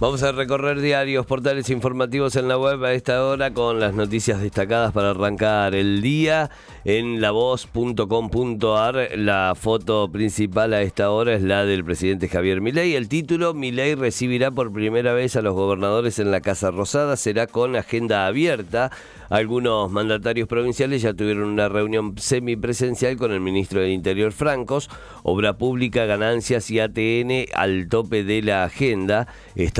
Vamos a recorrer diarios, portales informativos en la web a esta hora con las noticias destacadas para arrancar el día en lavoz.com.ar. La foto principal a esta hora es la del presidente Javier Milei. El título, Milei recibirá por primera vez a los gobernadores en la Casa Rosada, será con agenda abierta. Algunos mandatarios provinciales ya tuvieron una reunión semipresencial con el ministro del Interior Francos, Obra Pública, Ganancias y ATN al tope de la agenda.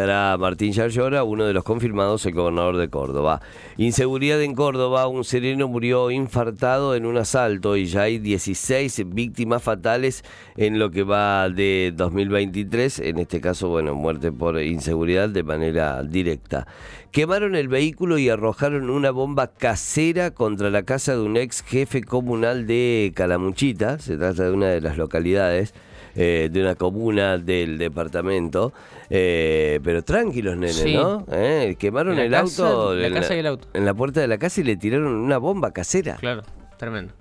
Martín Yarlora, uno de los confirmados, el gobernador de Córdoba. Inseguridad en Córdoba, un sereno murió infartado en un asalto y ya hay 16 víctimas fatales en lo que va de 2023, en este caso, bueno, muerte por inseguridad de manera directa. Quemaron el vehículo y arrojaron una bomba casera contra la casa de un ex jefe comunal de Calamuchita, se trata de una de las localidades. Eh, de una comuna del departamento. Eh, pero tranquilos, nene, ¿no? Eh, quemaron el auto, la casa y el auto. En la puerta de la casa y le tiraron una bomba casera. Claro, tremendo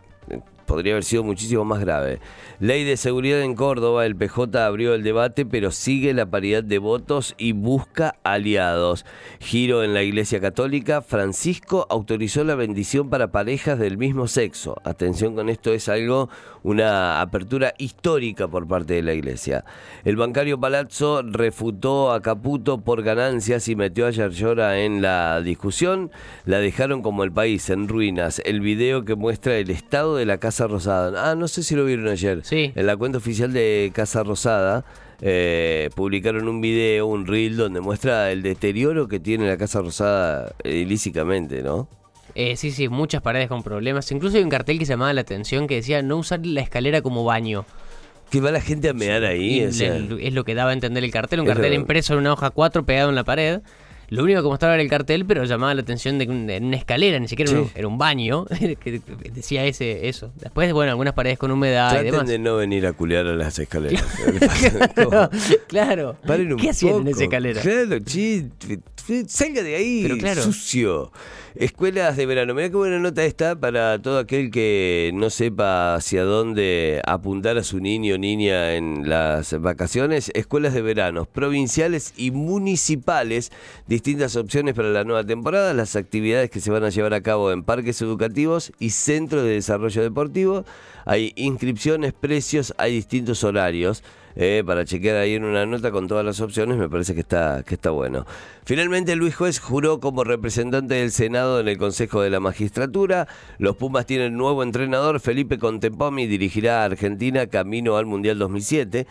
podría haber sido muchísimo más grave. Ley de seguridad en Córdoba, el PJ abrió el debate, pero sigue la paridad de votos y busca aliados. Giro en la Iglesia Católica, Francisco autorizó la bendición para parejas del mismo sexo. Atención con esto, es algo, una apertura histórica por parte de la Iglesia. El bancario Palazzo refutó a Caputo por ganancias y metió a Yarlora en la discusión. La dejaron como el país en ruinas. El video que muestra el estado de la casa Casa Rosada. Ah, no sé si lo vieron ayer. Sí. En la cuenta oficial de Casa Rosada eh, publicaron un video, un reel, donde muestra el deterioro que tiene la Casa Rosada ilícitamente, ¿no? Eh, sí, sí, muchas paredes con problemas. Incluso hay un cartel que llamaba la atención que decía no usar la escalera como baño. Que va la gente a mear ahí. Es lo que daba a entender el cartel. Un cartel impreso en una hoja 4 pegado en la pared. Lo único que mostraba era el cartel, pero llamaba la atención de en una escalera, ni siquiera era un baño, que decía ese eso. Después, bueno, algunas paredes con humedad y demás. de no venir a culear a las escaleras. claro. ¿Qué hacían en esa escalera? Claro, chi, salga de ahí, pero claro. sucio. Escuelas de verano. Mira qué buena nota está para todo aquel que no sepa hacia dónde apuntar a su niño o niña en las vacaciones. Escuelas de verano, provinciales y municipales. Distintas opciones para la nueva temporada. Las actividades que se van a llevar a cabo en parques educativos y centros de desarrollo deportivo. Hay inscripciones, precios, hay distintos horarios. Eh, para chequear ahí en una nota con todas las opciones, me parece que está, que está bueno. Finalmente, Luis Juez juró como representante del Senado en el Consejo de la Magistratura. Los Pumas tienen nuevo entrenador, Felipe Contempomi, dirigirá a Argentina camino al Mundial 2007,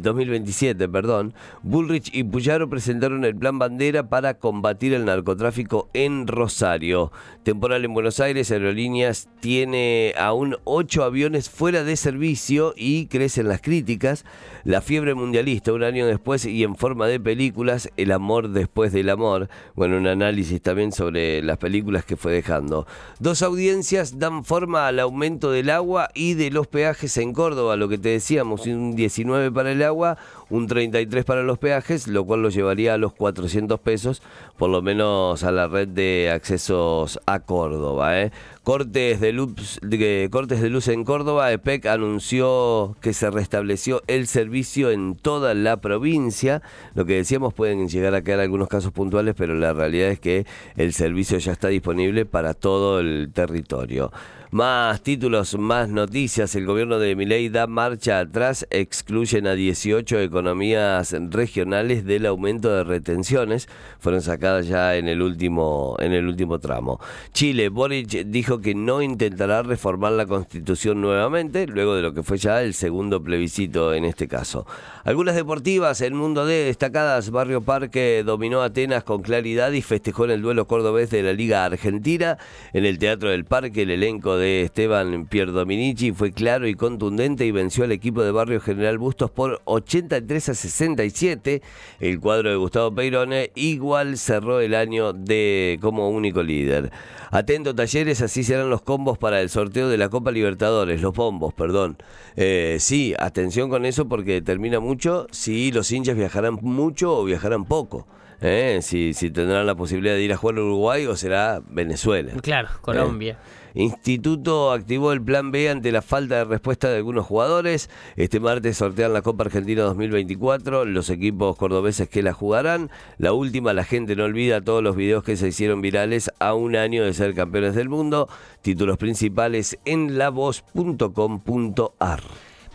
2027. Eh, perdón. Bullrich y Puyaro presentaron el plan bandera para combatir el narcotráfico en Rosario. Temporal en Buenos Aires, Aerolíneas tiene aún ocho aviones fuera de servicio y crecen las críticas. La fiebre mundialista, un año después y en forma de películas, El amor después del amor. Bueno, un análisis también sobre las películas que fue dejando. Dos audiencias dan forma al aumento del agua y de los peajes en Córdoba, lo que te decíamos, un 19 para el agua, un 33 para los peajes, lo cual lo llevaría a los 400 pesos, por lo menos a la red de accesos a Córdoba. ¿eh? Cortes de, luz, de, cortes de luz en Córdoba, EPEC anunció que se restableció el servicio en toda la provincia. Lo que decíamos pueden llegar a quedar algunos casos puntuales, pero la realidad es que el servicio ya está disponible para todo el territorio. Más títulos, más noticias. El gobierno de Milei da marcha atrás, excluyen a 18 economías regionales del aumento de retenciones. Fueron sacadas ya en el último, en el último tramo. Chile, Boric dijo que no intentará reformar la constitución nuevamente, luego de lo que fue ya el segundo plebiscito en este caso. Algunas deportivas, el mundo de destacadas, Barrio Parque dominó Atenas con claridad y festejó en el duelo cordobés de la Liga Argentina. En el Teatro del Parque, el elenco de Esteban Pierdominici fue claro y contundente y venció al equipo de Barrio General Bustos por 83 a 67. El cuadro de Gustavo Peirone igual cerró el año de como único líder. Atento talleres, así serán los combos para el sorteo de la Copa Libertadores, los bombos, perdón. Eh, sí, atención con eso porque termina mucho si los hinchas viajarán mucho o viajarán poco. ¿Eh? si, si tendrán la posibilidad de ir a jugar a Uruguay o será Venezuela. Claro, Colombia. Instituto activó el plan B ante la falta de respuesta de algunos jugadores. Este martes sortean la Copa Argentina 2024, los equipos cordobeses que la jugarán. La última, la gente no olvida todos los videos que se hicieron virales a un año de ser campeones del mundo. Títulos principales en lavoz.com.ar.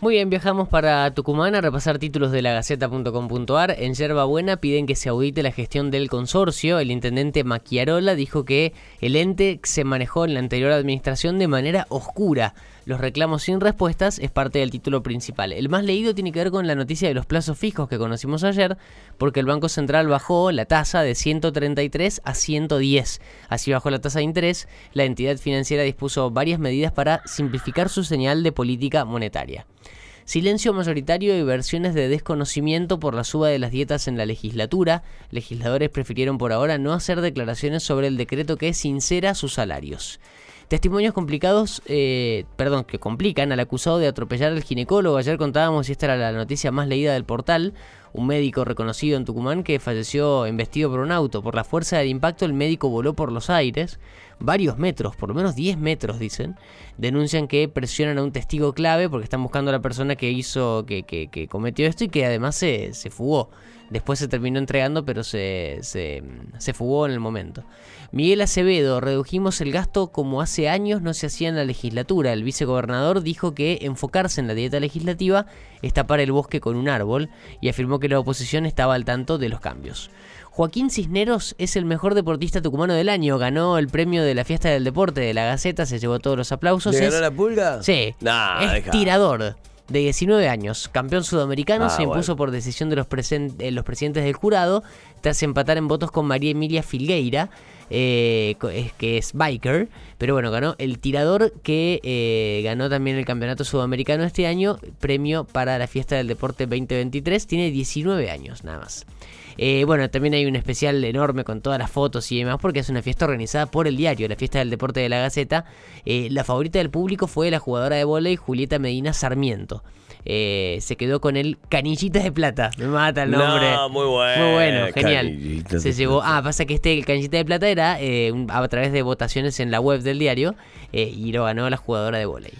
Muy bien, viajamos para Tucumán a repasar títulos de la Gaceta.com.ar. En Yerba Buena piden que se audite la gestión del consorcio. El intendente Maquiarola dijo que el ente se manejó en la anterior administración de manera oscura. Los reclamos sin respuestas es parte del título principal. El más leído tiene que ver con la noticia de los plazos fijos que conocimos ayer, porque el Banco Central bajó la tasa de 133 a 110. Así bajó la tasa de interés. La entidad financiera dispuso varias medidas para simplificar su señal de política monetaria. Silencio mayoritario y versiones de desconocimiento por la suba de las dietas en la legislatura. Legisladores prefirieron por ahora no hacer declaraciones sobre el decreto que sincera sus salarios. Testimonios complicados, eh, perdón, que complican al acusado de atropellar al ginecólogo. Ayer contábamos, y esta era la noticia más leída del portal, un médico reconocido en Tucumán que falleció embestido por un auto. Por la fuerza del impacto, el médico voló por los aires, varios metros, por lo menos 10 metros, dicen. Denuncian que presionan a un testigo clave porque están buscando a la persona que hizo, que, que, cometió esto y que además se, se fugó. Después se terminó entregando, pero se, se, se, fugó en el momento. Miguel Acevedo, redujimos el gasto como hace años no se hacía en la legislatura. El vicegobernador dijo que enfocarse en la dieta legislativa es tapar el bosque con un árbol y afirmó que la oposición estaba al tanto de los cambios. Joaquín Cisneros es el mejor deportista tucumano del año. Ganó el premio de la fiesta del deporte de la Gaceta, se llevó todos los aplausos. ¿Le ganó la pulga? Sí. es tirador de 19 años, campeón sudamericano, ah, se impuso por decisión de los, eh, los presidentes del jurado tras empatar en votos con María Emilia Filgueira, eh, que es biker, pero bueno, ganó el tirador que eh, ganó también el campeonato sudamericano este año, premio para la fiesta del deporte 2023, tiene 19 años nada más. Eh, bueno, también hay un especial enorme con todas las fotos y demás, porque es una fiesta organizada por el diario, la fiesta del deporte de la Gaceta. Eh, la favorita del público fue la jugadora de volei Julieta Medina Sarmiento. Eh, se quedó con el Canillita de Plata. Me mata el nombre. No, muy bueno. Muy bueno, genial. Se llevó. Ah, pasa que este Canillita de Plata era a través de votaciones en la web del diario y lo ganó la jugadora de volei.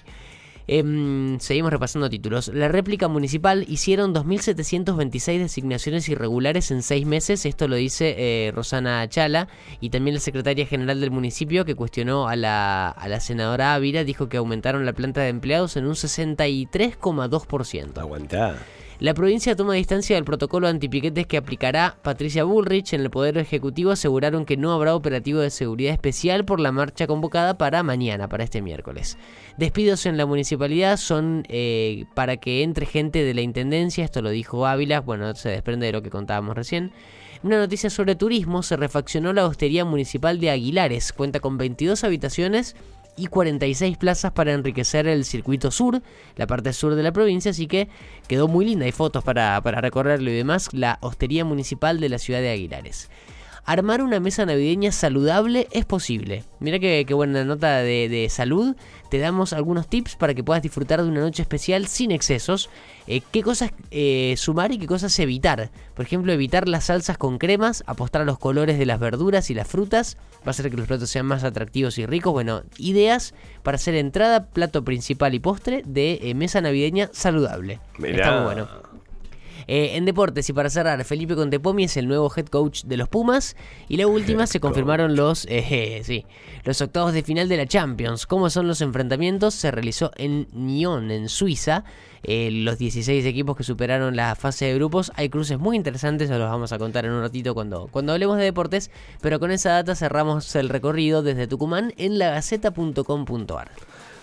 Em, seguimos repasando títulos. La réplica municipal hicieron 2.726 designaciones irregulares en seis meses. Esto lo dice eh, Rosana Chala y también la secretaria general del municipio que cuestionó a la, a la senadora Ávila. Dijo que aumentaron la planta de empleados en un 63,2%. Aguantá. La provincia toma distancia del protocolo antipiquetes que aplicará Patricia Bullrich. En el Poder Ejecutivo aseguraron que no habrá operativo de seguridad especial por la marcha convocada para mañana, para este miércoles. Despidos en la municipalidad son eh, para que entre gente de la Intendencia, esto lo dijo Ávila, bueno, se desprende de lo que contábamos recién. Una noticia sobre turismo, se refaccionó la hostería municipal de Aguilares, cuenta con 22 habitaciones y 46 plazas para enriquecer el circuito sur, la parte sur de la provincia, así que quedó muy linda. Hay fotos para, para recorrerlo y demás. La hostería municipal de la ciudad de Aguilares armar una mesa navideña saludable es posible. Mira qué, buena nota de, salud. Te damos algunos tips para que puedas disfrutar de una noche especial sin excesos. Eh, qué cosas eh, sumar y qué cosas evitar. Por ejemplo, evitar las salsas con cremas, apostar a los colores de las verduras y las frutas. Va a hacer que los platos sean más atractivos y ricos. Bueno, ideas para hacer entrada, plato principal y postre de eh, mesa navideña saludable. Está muy bueno. Eh, en deportes y para cerrar, Felipe Contepomi es el nuevo head coach de los Pumas. Y la última se confirmaron los, eh, sí, los octavos de final de la Champions. ¿Cómo son los enfrentamientos? Se realizó en Nyon, en Suiza. Eh, los 16 equipos que superaron la fase de grupos. Hay cruces muy interesantes, se los vamos a contar en un ratito cuando, cuando hablemos de deportes. Pero con esa data cerramos el recorrido desde Tucumán en lagaceta.com.ar.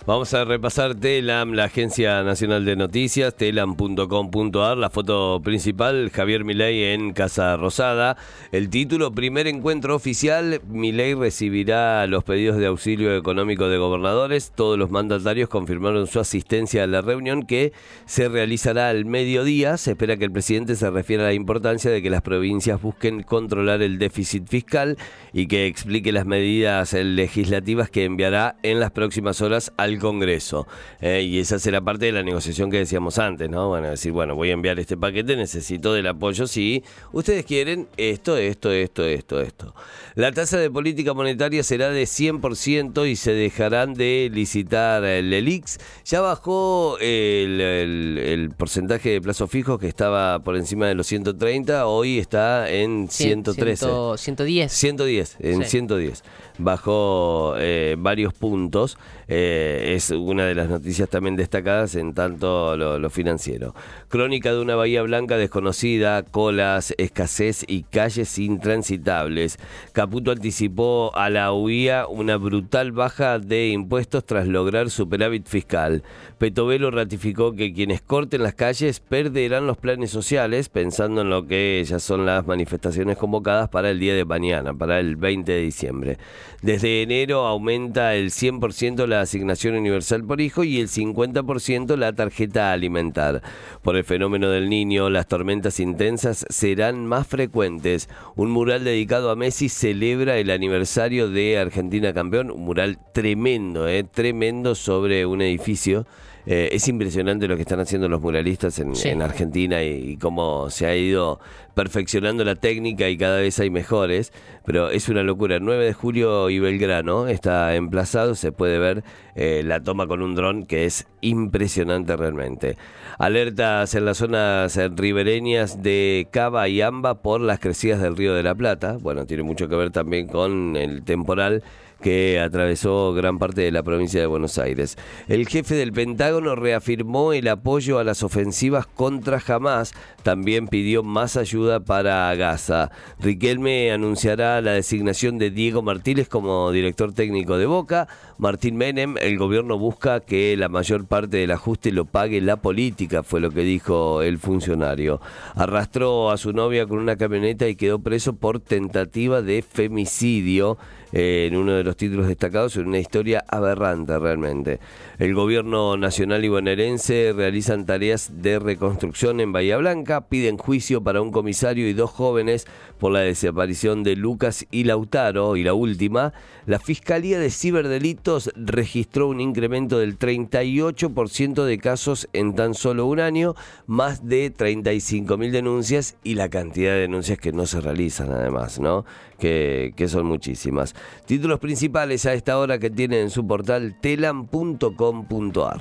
Vamos a repasar Telam, la Agencia Nacional de Noticias, telam.com.ar, la foto principal, Javier Milei en Casa Rosada. El título, primer encuentro oficial, Milei recibirá los pedidos de auxilio económico de gobernadores. Todos los mandatarios confirmaron su asistencia a la reunión que se realizará al mediodía. Se espera que el presidente se refiera a la importancia de que las provincias busquen controlar el déficit fiscal y que explique las medidas legislativas que enviará en las próximas horas al al Congreso. Eh, y esa será parte de la negociación que decíamos antes, ¿no? Bueno, decir, bueno, voy a enviar este paquete, necesito del apoyo si ustedes quieren esto, esto, esto, esto, esto. La tasa de política monetaria será de 100% y se dejarán de licitar el ELIX. Ya bajó el, porcentaje de plazo fijo que estaba por encima de los 130, hoy está en 113. 110. 110, en 110 bajó eh, varios puntos. Eh, es una de las noticias también destacadas en tanto lo, financiero. Crónica de una bahía blanca desconocida, colas, escasez y calles intransitables. Caputo anticipó a la UIA una brutal baja de impuestos tras lograr superávit fiscal. Petovelo ratificó que quienes corten las calles perderán los planes sociales, pensando en lo que ya son las manifestaciones convocadas para el día de mañana, para el 20 de diciembre. Desde enero aumenta el 100% la asignación universal por hijo y el 50% la tarjeta alimentar. Por el fenómeno del niño, las tormentas intensas serán más frecuentes. Un mural dedicado a Messi celebra el aniversario de Argentina campeón, un mural tremendo, eh, tremendo sobre un edificio. Eh, es impresionante lo que están haciendo los muralistas en, Argentina y, cómo se ha ido perfeccionando la técnica y cada vez hay mejores, pero es una locura. 9 de julio y Belgrano está emplazado, se puede ver eh, la toma con un dron que es impresionante realmente. Alertas en las zonas ribereñas de Cava y Amba por las crecidas del río de la Plata. Bueno, tiene mucho que ver también con el temporal que atravesó gran parte de la provincia de Buenos Aires. El jefe del Pentágono reafirmó el apoyo a las ofensivas contra Hamas, también pidió más ayuda para Gaza. Riquelme anunciará la designación de Diego Martínez como director técnico de Boca. Martín Menem, el gobierno busca que la mayor parte del ajuste lo pague la política, fue lo que dijo el funcionario. Arrastró a su novia con una camioneta y quedó preso por tentativa de femicidio. En uno de los títulos destacados, en una historia aberrante realmente. El gobierno nacional y bonaerense realizan tareas de reconstrucción en Bahía Blanca, piden juicio para un comisario y dos jóvenes por la desaparición de Lucas y Lautaro, y la última, la Fiscalía de Ciberdelitos registró un incremento del 38% de casos en tan solo un año, más de 35.000 denuncias y la cantidad de denuncias que no se realizan además, ¿no? Que, que son muchísimas. Títulos a esta hora que tienen en su portal telam.com.ar.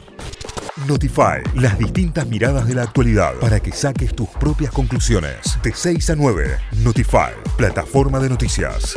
Notify, las distintas miradas de la actualidad para que saques tus propias conclusiones. De 6 a 9, Notify, plataforma de noticias.